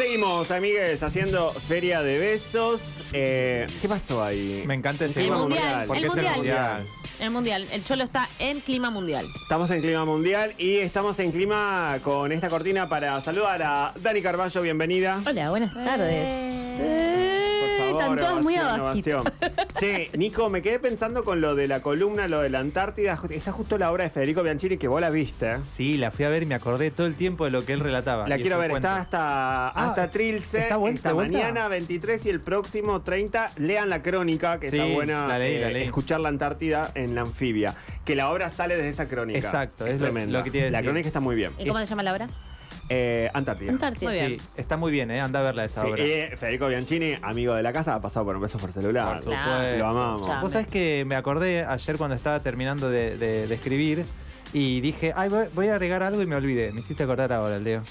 Seguimos, amigues, haciendo feria de besos. Eh, ¿Qué pasó ahí? Me encanta ese Clima El mundial, mundial. Porque el es el mundial. mundial. El mundial. El Cholo está en clima mundial. Estamos en clima mundial y estamos en clima con esta cortina para saludar a Dani Carballo, bienvenida. Hola, buenas tardes. Eh, están todas muy abajito. Che, Nico, me quedé pensando con lo de la columna, lo de la Antártida. Está justo la obra de Federico Bianchini que vos la viste. Sí, la fui a ver y me acordé todo el tiempo de lo que él relataba. La quiero ver, está hasta, Ah, hasta Trilce. ¿está vuelta- esta vuelta? mañana 23 y el próximo 30. Lean la crónica, que Sí, está buena. la leí, la leí. Escuchar la Antártida en la anfibia. Que la obra sale desde esa crónica. Exacto, es, es lo- que a La decir. crónica está muy bien. ¿Y cómo se llama la obra? Eh, Antártida. Antártida. Muy bien. Sí, está muy bien, ¿eh? Anda a verla esa Sí, obra. eh, Federico Bianchini, amigo de la casa, ha pasado por un beso por celular. Por supuesto. Claro. Lo amamos. Chao. Vos sabés que me acordé ayer cuando estaba terminando de, de- de escribir y dije, ay, voy, voy a agregar algo y me olvidé. Me hiciste acordar ahora, Leo.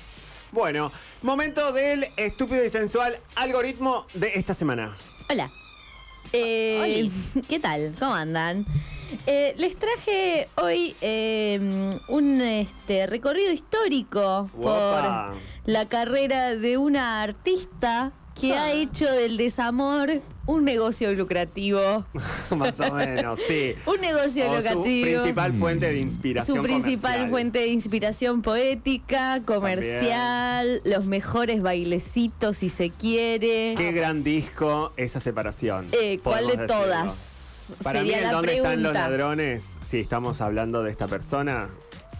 Bueno, momento del estúpido y sensual algoritmo de esta semana. Hola. Eh, ¿Qué tal? ¿Cómo andan? Eh, les traje hoy eh, un este, recorrido histórico Guapa. por la carrera de una artista que Ah. ha hecho del desamor un negocio lucrativo. Más o menos, sí. Un negocio O su lucrativo. principal fuente de inspiración. Su principal comercial. fuente de inspiración poética, comercial, los mejores bailecitos si se quiere. Qué gran disco esa separación. Eh, ¿Cuál de decirlo. todas? Para Sería mí, la ¿dónde pregunta. están los ladrones? Si estamos hablando de esta persona.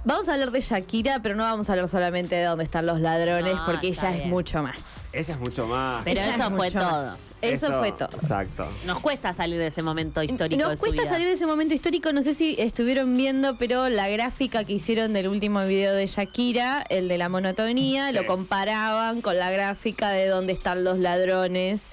Vamos a hablar de Shakira, pero no vamos a hablar solamente de dónde están los ladrones, Ah, porque está ella es bien. mucho más. Ella es mucho más. Pero Ella eso es fue mucho todo. más. Eso, fue todo. Exacto. Nos cuesta salir de ese momento histórico de Nos su cuesta vida. salir de ese momento histórico, no sé si estuvieron viendo, pero la gráfica que hicieron del último video de Shakira, el de la monotonía, Sí. lo comparaban con la gráfica de dónde están los ladrones.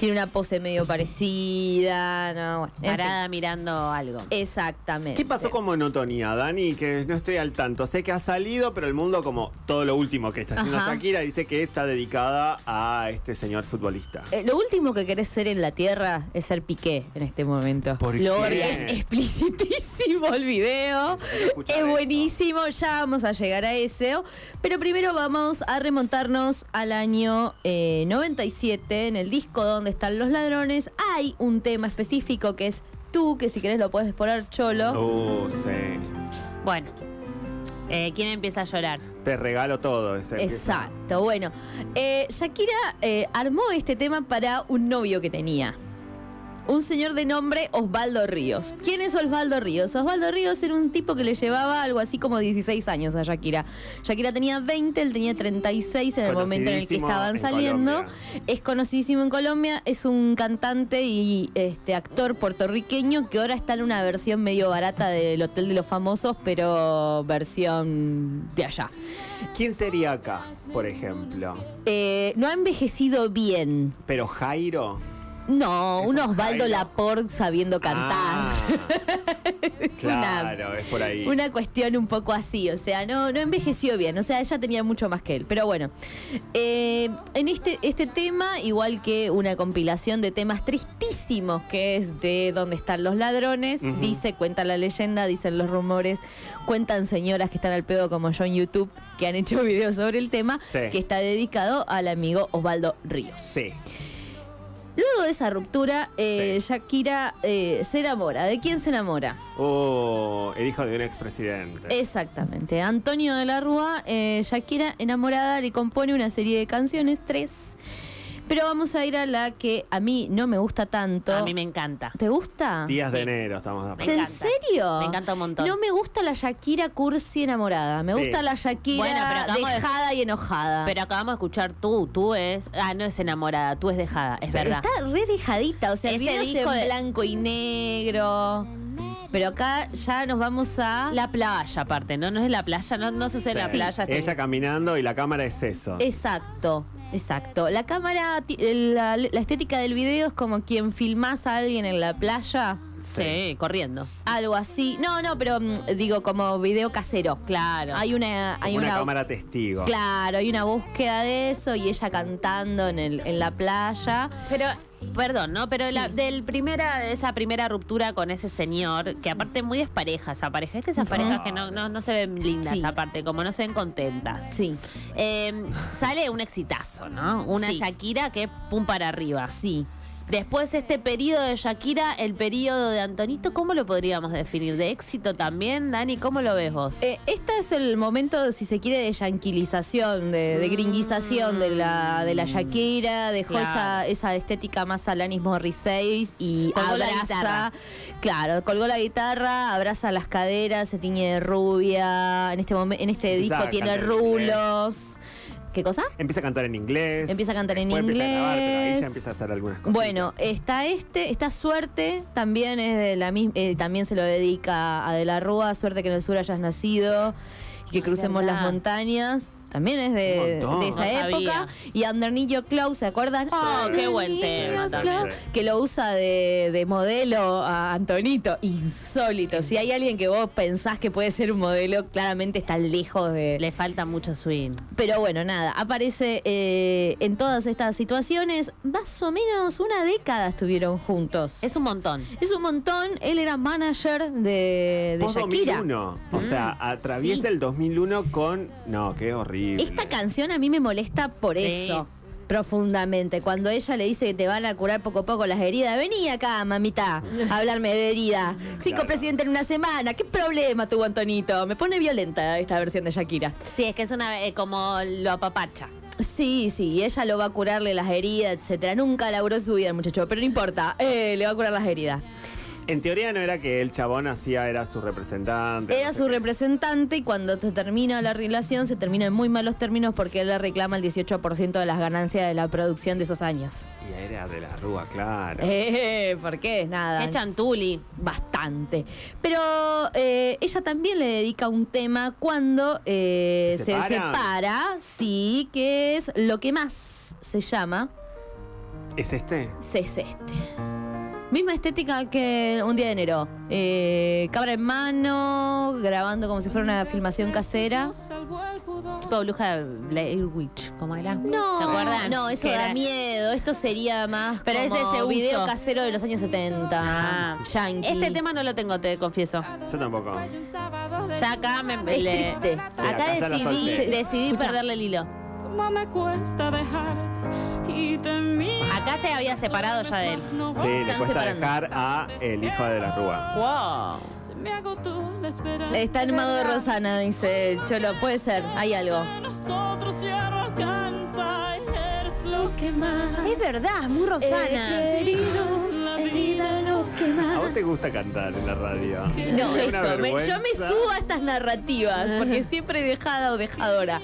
Tiene una pose medio parecida, no, bueno, fin. Parada mirando algo. Exactamente. ¿Qué pasó con monotonía, Dani? Que no estoy al tanto. Sé que ha salido, pero el mundo, como todo lo último que está haciendo Ajá. Shakira, dice que está dedicada a este señor futbolista. Eh, lo último que querés ser en la tierra es ser Piqué en este momento. ¿Por lo qué? es explicitísimo el video. Es eso. buenísimo, ya vamos a llegar a eso. Pero primero vamos a remontarnos al año eh, 97. En el disco Donde están los ladrones hay un tema específico que es tú, que si querés lo puedes poner cholo. Uh, sí. Bueno, eh, ¿quién empieza a llorar? Te regalo todo ese. Exacto, bueno. eh, Shakira eh, armó este tema para un novio que tenía. Un señor de nombre Osvaldo Ríos. ¿Quién es Osvaldo Ríos? Osvaldo Ríos era un tipo que le llevaba algo así como 16 años a Shakira. Shakira tenía 20, él tenía 36 en el momento en el que estaban en saliendo. Colombia. Es conocidísimo en Colombia, es un cantante y este actor puertorriqueño que ahora está en una versión medio barata del Hotel de los Famosos, pero versión de allá. ¿Quién sería acá, por ejemplo? Eh, no ha envejecido bien. Pero Jairo. No, Es un Osvaldo. Laporte sabiendo cantar. Ah, Es una- claro, es por ahí. Una cuestión un poco así, o sea, no, no envejeció bien, o sea, ella tenía mucho más que él. Pero bueno, eh, en este, este tema, igual que una compilación de temas tristísimos que es de dónde están los ladrones, dice, cuenta la leyenda, dicen los rumores, cuentan señoras que están al pedo como yo en YouTube, que han hecho videos sobre el tema, Sí. que está dedicado al amigo Osvaldo Ríos. Sí. Luego de esa ruptura, eh, Shakira eh, se enamora. ¿De quién se enamora? Oh, el hijo de un expresidente. Exactamente. Antonio de la Rúa, eh, Shakira enamorada, le compone una serie de canciones, tres. Pero vamos a ir a la que a mí no me gusta tanto. A mí me encanta. ¿Te gusta? Días de enero estamos acuerdo. ¿En serio? Me encanta un montón. No me gusta la Shakira cursi enamorada. Me Sí. gusta la Shakira Bueno, pero acabamos de- dejada y enojada. Pero acabamos de escuchar tú, tú es. Ah, no es enamorada, tú es dejada, es Sí. verdad. Está re dejadita, o sea, el video es disco en de- blanco y negro. Pero acá ya nos vamos a... La playa, aparte, ¿no? No es la playa, no, no sucede en la Sí. playa. Ella caminando y la cámara es eso. Exacto, exacto. La cámara, ti- la, la estética del video es como quien filmás a alguien en la playa. Sí, corriendo. Algo así. No, no, pero mm, digo como video casero. Claro. Hay una, hay una, cámara testigo. claro, hay una búsqueda de eso y ella cantando en el, en la playa. Pero perdón, ¿no? Pero la- del primera, de esa primera ruptura con ese señor, que aparte muy despareja esa pareja, es que esas parejas que no, no, no se ven lindas Sí. aparte, como no se ven contentas. Sí, Eh, sale un exitazo, ¿no? Una Sí. Shakira que pum para arriba. sí. Después este periodo de Shakira, el periodo de Antonito, ¿cómo lo podríamos definir? ¿De éxito también, Dani? ¿Cómo lo ves vos? Eh, este es el momento, si se quiere, de yanquilización, de, de gringuización de la, de la Shakira, dejó Claro. esa, esa estética más Alanis Morissette y Colgó abraza, claro, colgó la guitarra, abraza las caderas, se tiñe de rubia, en este momento, en este disco tiene rulos. ¿Qué cosa? Empieza a cantar en inglés. Empieza a cantar en Después Empieza a grabar, pero ahí inglés. ya empieza a hacer algunas cosas. Bueno, está este, esta suerte también es de la misma, también se lo dedica a De la Rúa, suerte que en el sur hayas nacido y que crucemos las montañas. También es de, esa No sabía. época. Y Underneath Your Clothes, ¿se acuerdan? Oh, qué buen tema también. Que lo usa de, de modelo a Antonito. Insólito. Si hay alguien que vos pensás que puede ser un modelo, claramente está lejos de, Le falta mucho swing. pero bueno, nada, aparece eh, en todas estas situaciones. Más o menos una década estuvieron juntos. Es un montón. Es un montón. Él era manager de, Shakira. 2001. O sea, atraviesa Sí. el 2001 con. No, qué horrible. Esta canción a mí me molesta por Sí. eso. Profundamente. Cuando ella le dice que te van a curar poco a poco las heridas. Vení acá, mamita, a hablarme de herida. Cinco Claro. presidentes en una semana. ¿Qué problema tuvo Antonito? Me pone violenta esta versión de Shakira. Sí, es que es una eh, como lo apapacha. Sí, sí, ella lo va a curarle las heridas, etcétera. Nunca laburó su vida el muchacho, pero no importa, eh, le va a curar las heridas. En teoría no era que el chabón hacía, era su representante. Era no sé su qué. representante y cuando se termina la relación se termina en muy malos términos porque él le reclama el 18% de las ganancias de la producción de esos años. Y era de la Rúa, claro. Eh, ¿Por qué? Nada. Qué chantuli. Bastante. Pero eh, ella también le dedica un tema cuando eh, ¿Se se, separan? separa, sí, que es lo que más se llama ¿Es este? es este. Misma estética que un día de enero. Eh, cabra en mano, grabando como si fuera una filmación casera. Tipo bruja de Blair Witch, ¿cómo era? No, ¿Se acuerdan? no, eso da era- miedo. Esto sería más Pero es como ese video uso. casero de los años 70. Ah. Yankee. Este tema no lo tengo, te confieso. Yo tampoco. Ya acá me Es le- triste. Acá decidí, decidí Escucha. perderle el hilo. Cómo me cuesta dejarte y te miro. Acá se había separado ya de él. Sí, le cuesta separando. dejar a el hijo de la Rúa. Wow. Se me agotó la esperanza. Está en modo Rosana, dice Cholo. Puede ser, hay algo. Nosotros ya no alcanza. Eres lo que más. Es verdad, muy Rosana. He querido la vida lo que más. ¿A vos te gusta cantar en la radio? No, esto, me- yo me subo a estas narrativas porque siempre dejada o dejadora.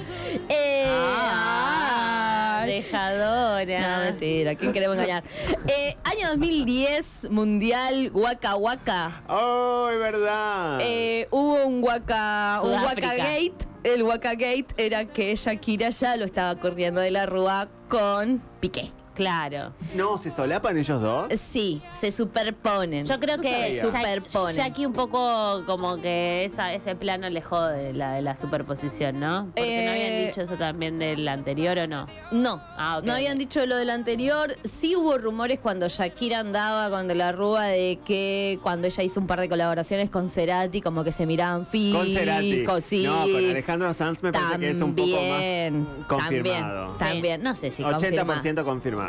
Eh, Ah, ay. dejadora. No, mentira, ¿quién queremos engañar? Eh, año 2010, Mundial Waka Waka. ¡Oh, es verdad! Eh, hubo un Waka, un. Waka Gate. El Waka Gate era que Shakira ya lo estaba corriendo de la rúa con Piqué. Claro. no, ¿se solapan ellos dos? Sí, se superponen. Yo creo No que sabía. Superponen. Jackie un poco como que esa, ese plano le jode la de la superposición, ¿no? Porque no habían Eh, dicho eso también del anterior o no. No, Ah, ok, no ok. habían dicho lo del anterior. Sí hubo rumores cuando Shakira andaba con De la Rúa de que cuando ella hizo un par de colaboraciones con Cerati, como que se miraban fijos. Con Cerati. sí. No, con Alejandro Sanz me parece que es un poco más confirmado. También, también. no sé si confirmado. 80%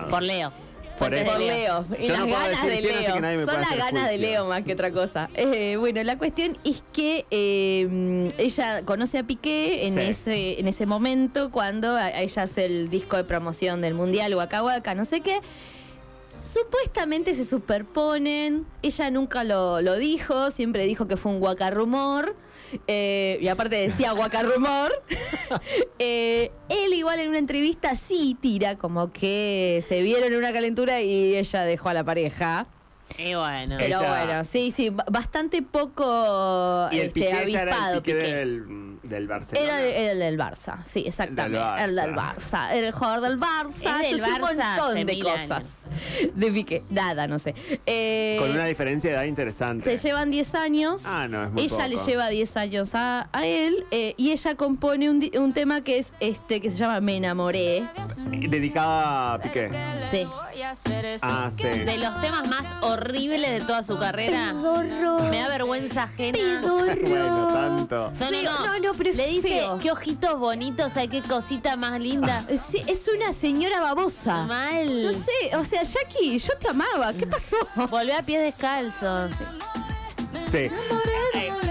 Por Leo. Por Por Leo. Y Yo las no puedo ganas decir de así Leo. que nadie me Son puede las hacer ganas de juicios. Leo más que otra cosa. Eh, bueno, la cuestión es que eh, ella conoce a Piqué en, Sí. ese, en ese momento cuando a- a ella hace el disco de promoción del Mundial, Waka Waka, no sé qué. Supuestamente se superponen. Ella nunca lo, lo dijo, siempre dijo que fue un guacarrumor. Eh, y aparte decía guacarrumor. Eh, él igual en una entrevista sí tira como que se vieron en una calentura y ella dejó a la pareja. Y bueno. Pero Ella- bueno, sí, sí, ba- bastante poco Y el este, Piqué ya era el avispado. Piqué, Piqué. del, del Barcelona. Era el, era el del Barça, sí, exactamente. Barça. El del Barça. Era el jugador del Barça. Es del Barça un montón de cosas. De Piqué. Nada, no sé. Eh, Con una diferencia de edad interesante. se llevan 10 años. Ah, no, es muy Ella le poco. lleva 10 años a, a él eh, y ella compone un, un tema que es este que se llama Me enamoré. Dedicada a Piqué. Sí. Y hacer eso. Ah, sí. De los temas más horribles de toda su carrera. Pedorro. Me da vergüenza ajena. Pedorro. Bueno, tanto. No, no, no. No, no, pero Le dice, feo. qué ojitos bonitos, ay, qué cosita más linda. Sí, es una señora babosa. Mal. No sé, o sea, Jackie, yo te amaba. ¿Qué pasó? Volvió a pies descalzos. Sí.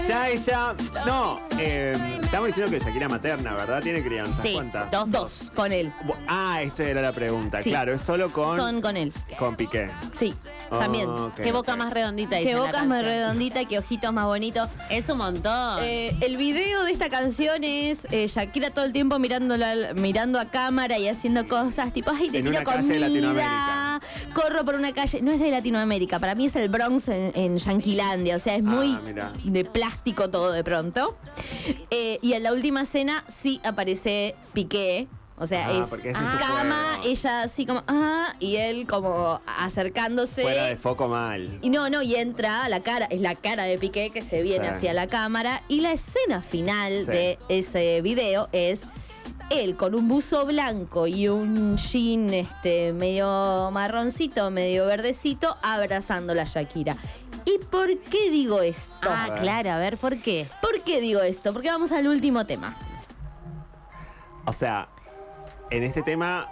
Ya ella. No, eh, estamos diciendo que Shakira materna, ¿verdad? Tiene crianzas. Sí, ¿Cuántas? dos. Dos con él. Bu- Ah, esa era la pregunta. Sí. Claro, es solo con, Son con él. con Piqué. Sí, también. Ok, Qué boca ok. más redondita. dice Qué la boca más canción. redondita y qué ojitos más bonitos. Es un montón. Eh, el video de esta canción es eh, Shakira todo el tiempo mirando, la- mirando a cámara y haciendo cosas tipo, ay, te En tiro una calle de comida, Latinoamérica. Corro por una calle. No es de Latinoamérica, para mí es el Bronx en, en Yanquilandia, o sea, es muy Ah, mira. de plástico todo de pronto. Eh, y en la última escena sí aparece Piqué. O sea, Ah, es porque ese es su cama, ella así como, ah, y él como acercándose. Fuera de foco mal. Y no, no, y entra a la cara, es la cara de Piqué que se viene Sí. hacia la cámara. Y la escena final Sí. de ese video es él con un buzo blanco y un jean este, medio marroncito, medio verdecito, abrazando a la Shakira. ¿Y por qué digo esto? ah, claro, a ver, ¿por qué? ¿Por qué digo esto? Porque vamos al último tema. O sea, en este tema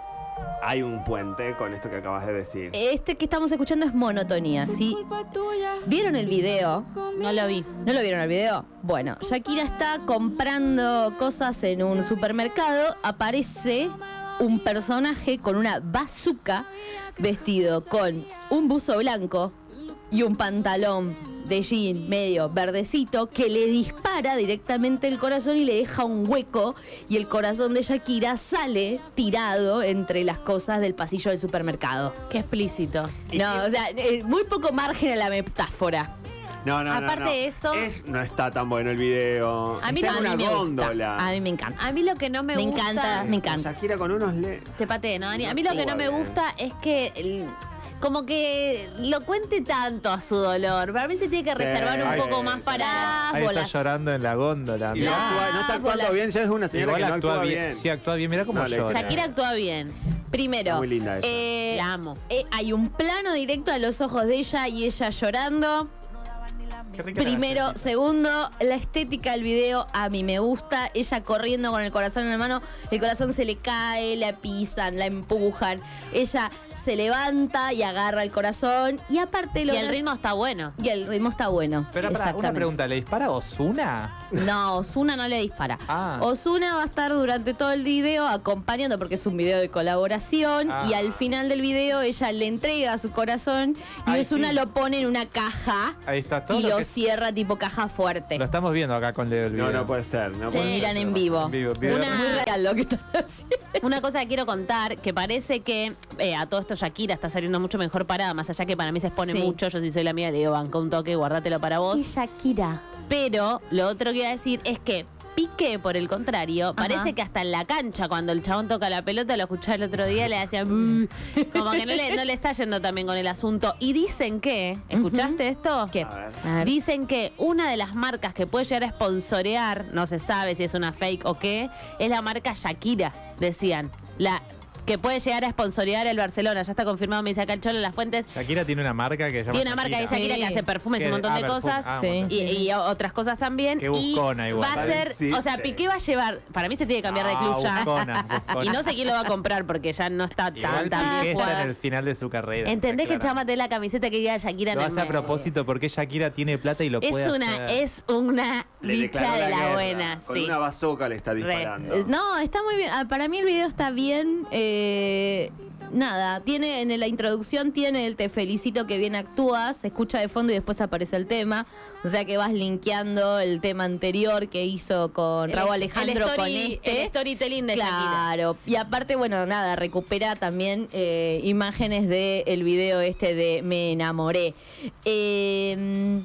hay un puente con esto que acabas de decir. Este que estamos escuchando es monotonía, ¿sí? ¿Vieron el video? No lo vi. ¿No lo vieron el video? Bueno, Shakira está comprando cosas en un supermercado. Aparece un personaje con una bazooka vestido con un buzo blanco y un pantalón de jean medio verdecito que le dispara directamente el corazón y le deja un hueco y el corazón de Shakira sale tirado entre las cosas del pasillo del supermercado. Qué explícito. No, o sea, eh, muy poco margen a la metáfora. No, no, no. Aparte no. de eso- Es- no está tan bueno el video. A mí está no, en a una mí me gusta. góndola. A mí me encanta. A mí lo que no me, Me gusta. encanta, me encanta. Shakira con unos le... Te patee, ¿no, Dani? A No mí lo que no me gusta es que. el- como que lo cuente tanto a su dolor. Para mí se tiene que Sí. reservar un poco eh, más para. Ahí está llorando en la góndola. Y no, mirá. actúa- no está actuando bolas. bien, ya es una señora Igual que no actúa, actúa bien. bien. Sí, actúa bien. Mira cómo No, le llora. Shakira actúa bien. Primero, muy linda ella. eh, La amo. eh, hay un plano directo a los ojos de ella y ella llorando. Primero, segundo, la estética del video a mí me gusta. Ella corriendo con el corazón en la mano, el corazón se le cae, la pisan, la empujan. Ella se levanta y agarra el corazón y aparte Y lo el ritmo está bueno. y el ritmo está bueno. Pero pará, una pregunta, ¿le dispara Osuna? No, Osuna no le dispara. Ah. Osuna va a estar durante todo el video acompañando porque es un video de colaboración Ah. y al final del video ella le entrega su corazón y Ay, Osuna sí. lo pone en una caja Ahí está todo y lo lo que- cierra tipo caja fuerte. Lo estamos viendo acá con Leo el video. No, no puede ser. No puede miran ser. en vivo. En vivo, video. Una- Muy real lo que están haciendo. Una cosa que quiero contar, que parece que eh, a todo esto Shakira está saliendo mucho mejor parada, más allá que para mí se expone Sí. mucho. Yo si soy la mía le digo, banca un toque, guárdatelo para vos. Y Shakira. Pero lo otro que iba a decir es que Piqué, por el contrario, parece que hasta en la cancha, cuando el chabón toca la pelota, lo escuché el otro día, le hacía "Mm". como que no le, no le está yendo también con el asunto. Y dicen que, ¿escuchaste esto? ¿Qué? Dicen que una de las marcas que puede llegar a sponsorear, no se sabe si es una fake o qué, es la marca Shakira, decían. La que puede llegar a sponsorear el Barcelona. Ya está confirmado, me dice acá el Cholo en las fuentes. Shakira tiene una marca que se llama Tiene una marca de Shakira. Sí. que hace perfumes y un montón ah, de perfume. cosas. Ah, Sí. Y, y otras cosas también. Qué y buscona igual. va a ser, Sí, o sea. Piqué va a llevar, para mí se tiene que cambiar de club Ah, ya. buscona, buscona. Y no sé quién lo va a comprar porque ya no está tan, Igual tan Piqué bien está en el final de su carrera. ¿Entendés que claro. chámate la camiseta que queda Shakira en Lo el hace a propósito porque Shakira tiene plata y lo Es puede una, hacer. es una bicha de la guerra. buena, Con una bazooka le está disparando. No, está muy bien. Ah, Para mí el video está bien. eh, nada, tiene en la introducción tiene el te felicito que bien actúas, se escucha de fondo y después aparece el tema. O sea que vas linkeando el tema anterior que hizo con El- Raúl el Alejandro story- con este. el storytelling de Shakira. Claro, y aparte, bueno, nada, recupera también eh, imágenes del video este de Me enamoré. Eh,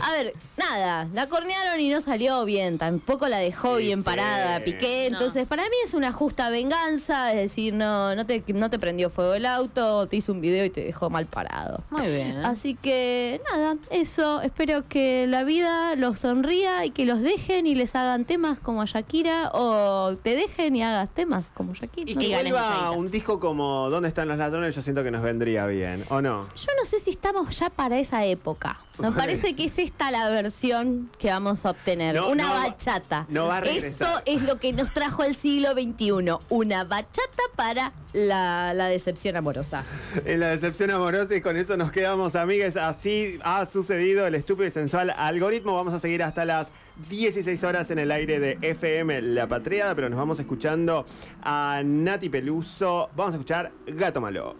A ver, nada, la cornearon y no salió bien, tampoco la dejó Sí, bien sí. parada Piqué, No. entonces para mí es una justa venganza, es decir, no, no, te, no te prendió fuego el auto, te hizo un video y te dejó mal parado. Muy bien. Así que nada, eso, espero que la vida los sonría y que los dejen y les hagan temas como a Shakira o te dejen y hagas temas como Shakira. Y no que vuelva un disco como ¿Dónde están los ladrones? Yo siento que nos vendría bien, ¿o no? Yo no sé si estamos ya para esa época. Me parece que es esta la versión que vamos a obtener. No, una no bachata. no va a Esto es lo que nos trajo el siglo XXI. Una bachata para la, la decepción amorosa. En la decepción amorosa y con eso nos quedamos, amigas. Así ha sucedido el estúpido y sensual algoritmo. Vamos a seguir hasta las 16 horas en el aire de FM La Patriada, pero nos vamos escuchando a Nati Peluso. Vamos a escuchar Gato Malo.